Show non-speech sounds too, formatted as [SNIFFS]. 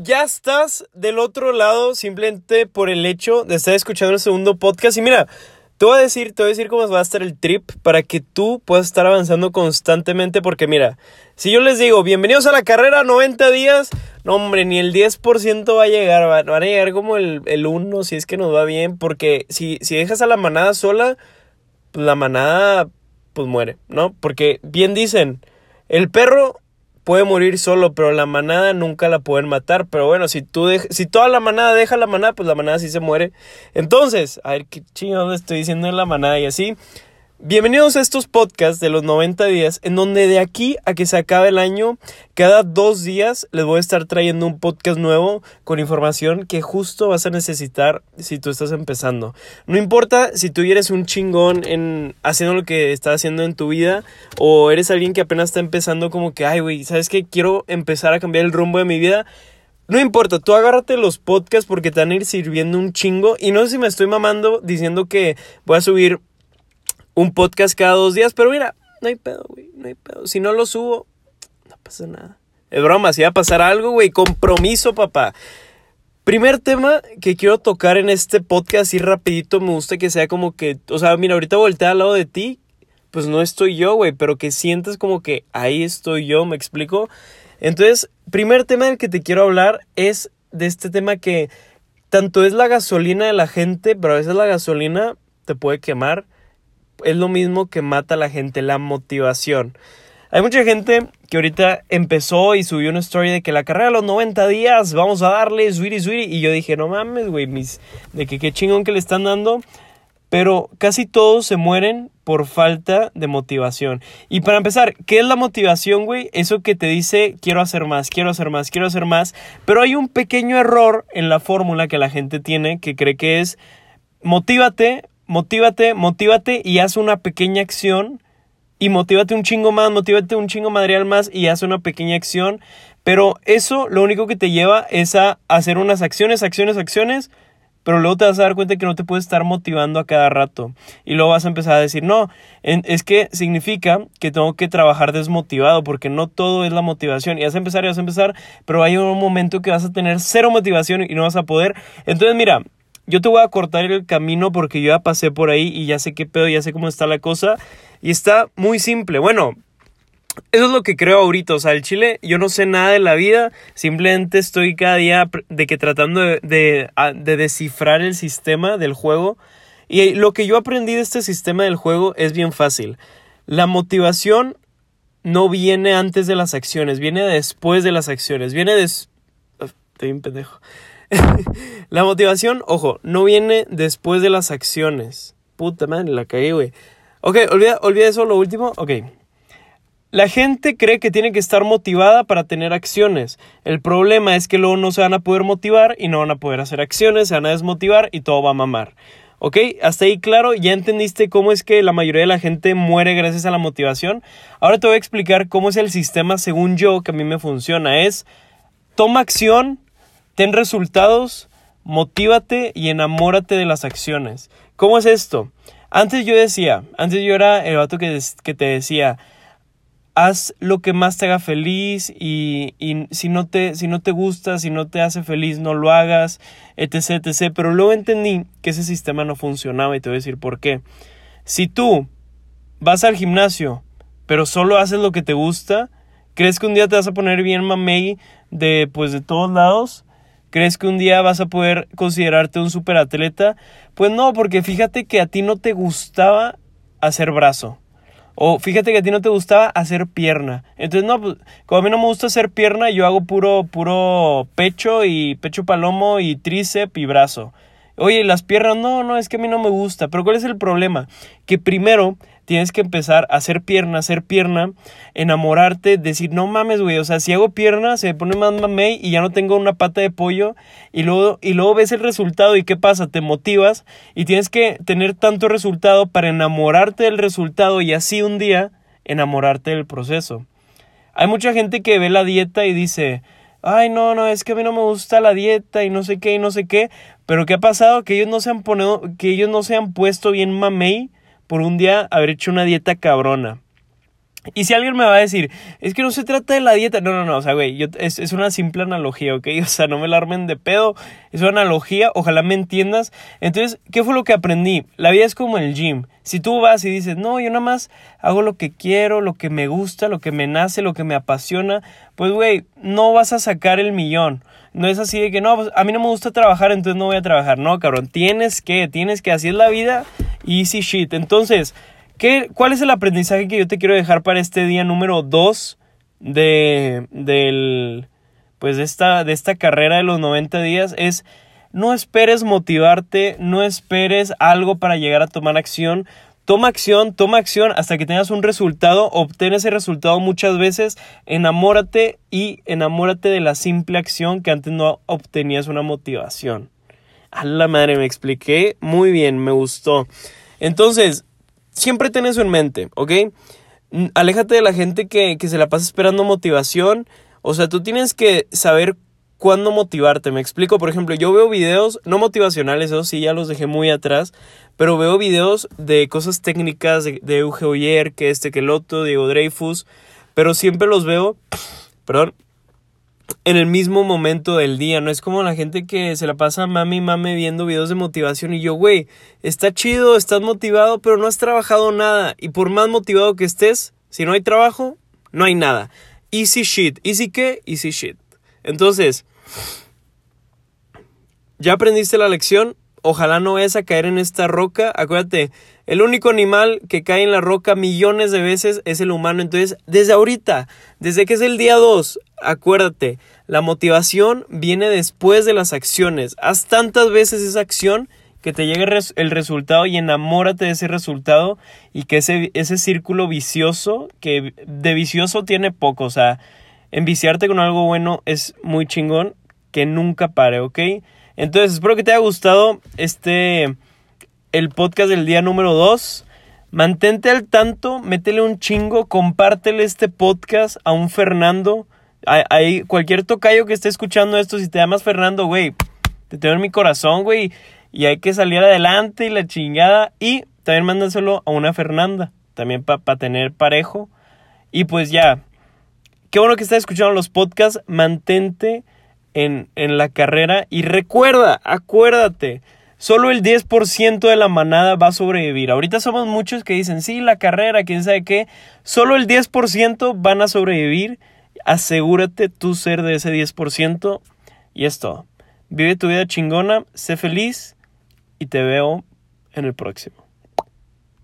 ya estás del otro lado simplemente por el hecho de estar escuchando el segundo podcast. Y mira, te voy a decir, te voy a decir cómo va a estar el trip para que tú puedas estar avanzando constantemente. Porque mira, si yo les digo, bienvenidos a la carrera 90 días, no hombre, ni el 10% va a llegar, van a llegar como el, el 1 si es que nos va bien. Porque si, si dejas a la manada sola, pues la manada pues muere, ¿no? Porque bien dicen, el perro puede morir solo, pero la manada nunca la pueden matar. Pero bueno, si tú si toda la manada deja la manada, pues la manada sí se muere. Entonces, a ver qué chingón estoy diciendo en la manada y así. Bienvenidos a estos podcasts de los 90 días, en donde de aquí a que se acabe el año, cada dos días les voy a estar trayendo un podcast nuevo con información que justo vas a necesitar si tú estás empezando. No importa si tú eres un chingón en haciendo lo que estás haciendo en tu vida o eres alguien que apenas está empezando como que, ay, güey, ¿sabes qué? Quiero empezar a cambiar el rumbo de mi vida. No importa, tú agárrate los podcasts porque te van a ir sirviendo un chingo. Y no sé si me estoy mamando diciendo que voy a subir un podcast cada dos días, pero mira, no hay pedo, güey, no hay pedo. Si no lo subo, no pasa nada. Es broma, si va a pasar algo, güey, compromiso, papá. Primer tema que quiero tocar en este podcast y rapidito, me gusta que sea como que, o sea, mira, ahorita voltea al lado de ti, pues no estoy yo, güey, pero que sientes como que ahí estoy yo, ¿me explico? Entonces, primer tema del que te quiero hablar es de este tema que tanto es la gasolina de la gente, pero a veces la gasolina te puede quemar es lo mismo que mata a la gente, la motivación. Hay mucha gente que ahorita empezó y subió una story de que la carrera a los 90 días, vamos a darle, sweetie, sweetie. Y yo dije, no mames, güey, mis, de que qué chingón que le están dando. Pero casi todos se mueren por falta de motivación. Y para empezar, ¿qué es la motivación, güey? Eso que te dice, quiero hacer más, quiero hacer más, quiero hacer más. Pero hay un pequeño error en la fórmula que la gente tiene que cree que es, motívate, motívate, motívate y haz una pequeña acción. Y motívate un chingo más, motívate un chingo material más y haz una pequeña acción. Pero eso lo único que te lleva es a hacer unas acciones, acciones, acciones. Pero luego te vas a dar cuenta que no te puedes estar motivando a cada rato. Y luego vas a empezar a decir, no, es que significa que tengo que trabajar desmotivado porque no todo es la motivación. Y vas a empezar y vas a empezar, pero hay un momento que vas a tener cero motivación y no vas a poder. Entonces, mira, yo te voy a cortar el camino porque yo ya pasé por ahí y ya sé qué pedo, ya sé cómo está la cosa. Y está muy simple. Bueno, eso es lo que creo ahorita. O sea, el chile, yo no sé nada de la vida. Simplemente estoy cada día de que tratando de, de, descifrar el sistema del juego. Y lo que yo aprendí de este sistema del juego es bien fácil. La motivación no viene antes de las acciones, viene después de las acciones. Viene des... Estoy un pendejo. [LAUGHS] la motivación, ojo, no viene después de las acciones. Puta madre, la caí, güey. Ok, olvida, olvida eso, lo último. Ok. La gente cree que tiene que estar motivada para tener acciones. El problema es que luego no se van a poder motivar y no van a poder hacer acciones, se van a desmotivar y todo va a mamar. ¿Ok? Hasta ahí claro, ya entendiste cómo es que la mayoría de la gente muere gracias a la motivación. Ahora te voy a explicar cómo es el sistema según yo que a mí me funciona. Es toma acción, Ten resultados, motívate y enamórate de las acciones. ¿Cómo es esto? Antes yo decía, antes yo era el vato que, te decía, haz lo que más te haga feliz y, y, si, no te, si no te gusta, si no te hace feliz, no lo hagas, etc, etc. Pero luego entendí que ese sistema no funcionaba y te voy a decir por qué. Si tú vas al gimnasio, pero solo haces lo que te gusta, ¿crees que un día te vas a poner bien mamey de, pues, de todos lados? ¿Crees que un día vas a poder considerarte un superatleta? Pues no, porque fíjate que a ti no te gustaba hacer brazo. O fíjate que a ti no te gustaba hacer pierna. Entonces, no, pues, como a mí no me gusta hacer pierna, yo hago puro, puro pecho y pecho palomo y tríceps y brazo. Oye, las piernas, no, no, es que a mí no me gusta. Pero ¿cuál es el problema? Que primero tienes que empezar a hacer pierna, hacer pierna, enamorarte, decir, no mames, güey, o sea, si hago pierna, se me pone más mamey y ya no tengo una pata de pollo y luego, y luego ves el resultado y qué pasa, te motivas y tienes que tener tanto resultado para enamorarte del resultado y así un día enamorarte del proceso. Hay mucha gente que ve la dieta y dice, ay, no, no, es que a mí no me gusta la dieta y no sé qué y no sé qué, pero ¿qué ha pasado? Que ellos no se han, que ellos no se han puesto bien mamey por un día haber hecho una dieta cabrona. Y si alguien me va a decir, es que no se trata de la dieta. No, no, no, o sea, güey, es, es, una simple analogía, ¿ok? [LAUGHS] O sea, no me la armen de pedo. Es una analogía, ojalá me entiendas. Entonces, ¿qué fue lo que aprendí? La vida es como el gym. Si tú vas y dices, no, yo nada más hago lo que quiero, lo que me gusta, lo que me nace, lo que me apasiona, pues, güey, no vas a sacar el millón. No es así de que, no, pues a mí no me gusta trabajar, entonces no voy a trabajar. No, cabrón, tienes que, tienes que, así es la vida, easy shit. Entonces, ¿Cuál es el aprendizaje que yo te quiero dejar para este día número 2 de, del, pues de, esta, de esta carrera de los 90 días? Es no esperes motivarte, no esperes algo para llegar a tomar acción. Toma acción, toma acción hasta que tengas un resultado, obtén ese resultado muchas veces, enamórate y enamórate de la simple acción que antes no obtenías una motivación. A la madre, me expliqué muy bien, me gustó. Entonces, siempre ten eso en mente, ¿ok? Aléjate de la gente que, se la pasa esperando motivación. O sea, tú tienes que saber cuándo motivarte. Me explico, por ejemplo, yo veo videos no motivacionales, eso sí, ya los dejé muy atrás, pero veo videos de cosas técnicas de, de Euge Oyer, que este, que el otro, Diego Dreyfus, pero siempre los veo, [SNIFFS] perdón, en el mismo momento del día. No es como la gente que se la pasa mami mami viendo videos de motivación y yo, güey, está chido, estás motivado, pero no has trabajado nada. Y por más motivado que estés, si no hay trabajo, no hay nada. Easy shit. ¿Easy qué? Easy shit. Entonces, ¿ya aprendiste la lección? Ojalá no vayas a caer en esta roca. Acuérdate, el único animal que cae en la roca millones de veces es el humano. Entonces, desde ahorita, desde que es el día 2, acuérdate, la motivación viene después de las acciones. Haz tantas veces esa acción que te llegue el resultado y enamórate de ese resultado y que ese, ese círculo vicioso, que de vicioso tiene poco, o sea, enviciarte con algo bueno es muy chingón, que nunca pare, ¿ok? Entonces, espero que te haya gustado este el podcast del día número 2. Mantente al tanto, métele un chingo, compártele este podcast a un Fernando. Hay, cualquier tocayo que esté escuchando esto, si te llamas Fernando, güey, te tengo en mi corazón, güey. Y hay que salir adelante y la chingada. Y también mándaselo a una Fernanda, también para tener parejo. Y pues ya, qué bueno que estás escuchando los podcasts. Mantente en, en la carrera y recuerda, acuérdate solo el 10% de la manada va a sobrevivir. Ahorita somos muchos que dicen, sí, la carrera, quién sabe qué. Solo el 10% van a sobrevivir. Asegúrate tú ser de ese 10%. Y es todo. Vive tu vida chingona, sé feliz y te veo en el próximo.